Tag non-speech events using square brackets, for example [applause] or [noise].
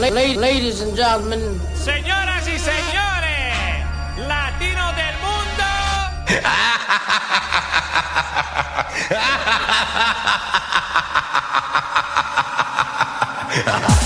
ladies and gentlemen. Señoras y señores, latinos del mundo. [laughs]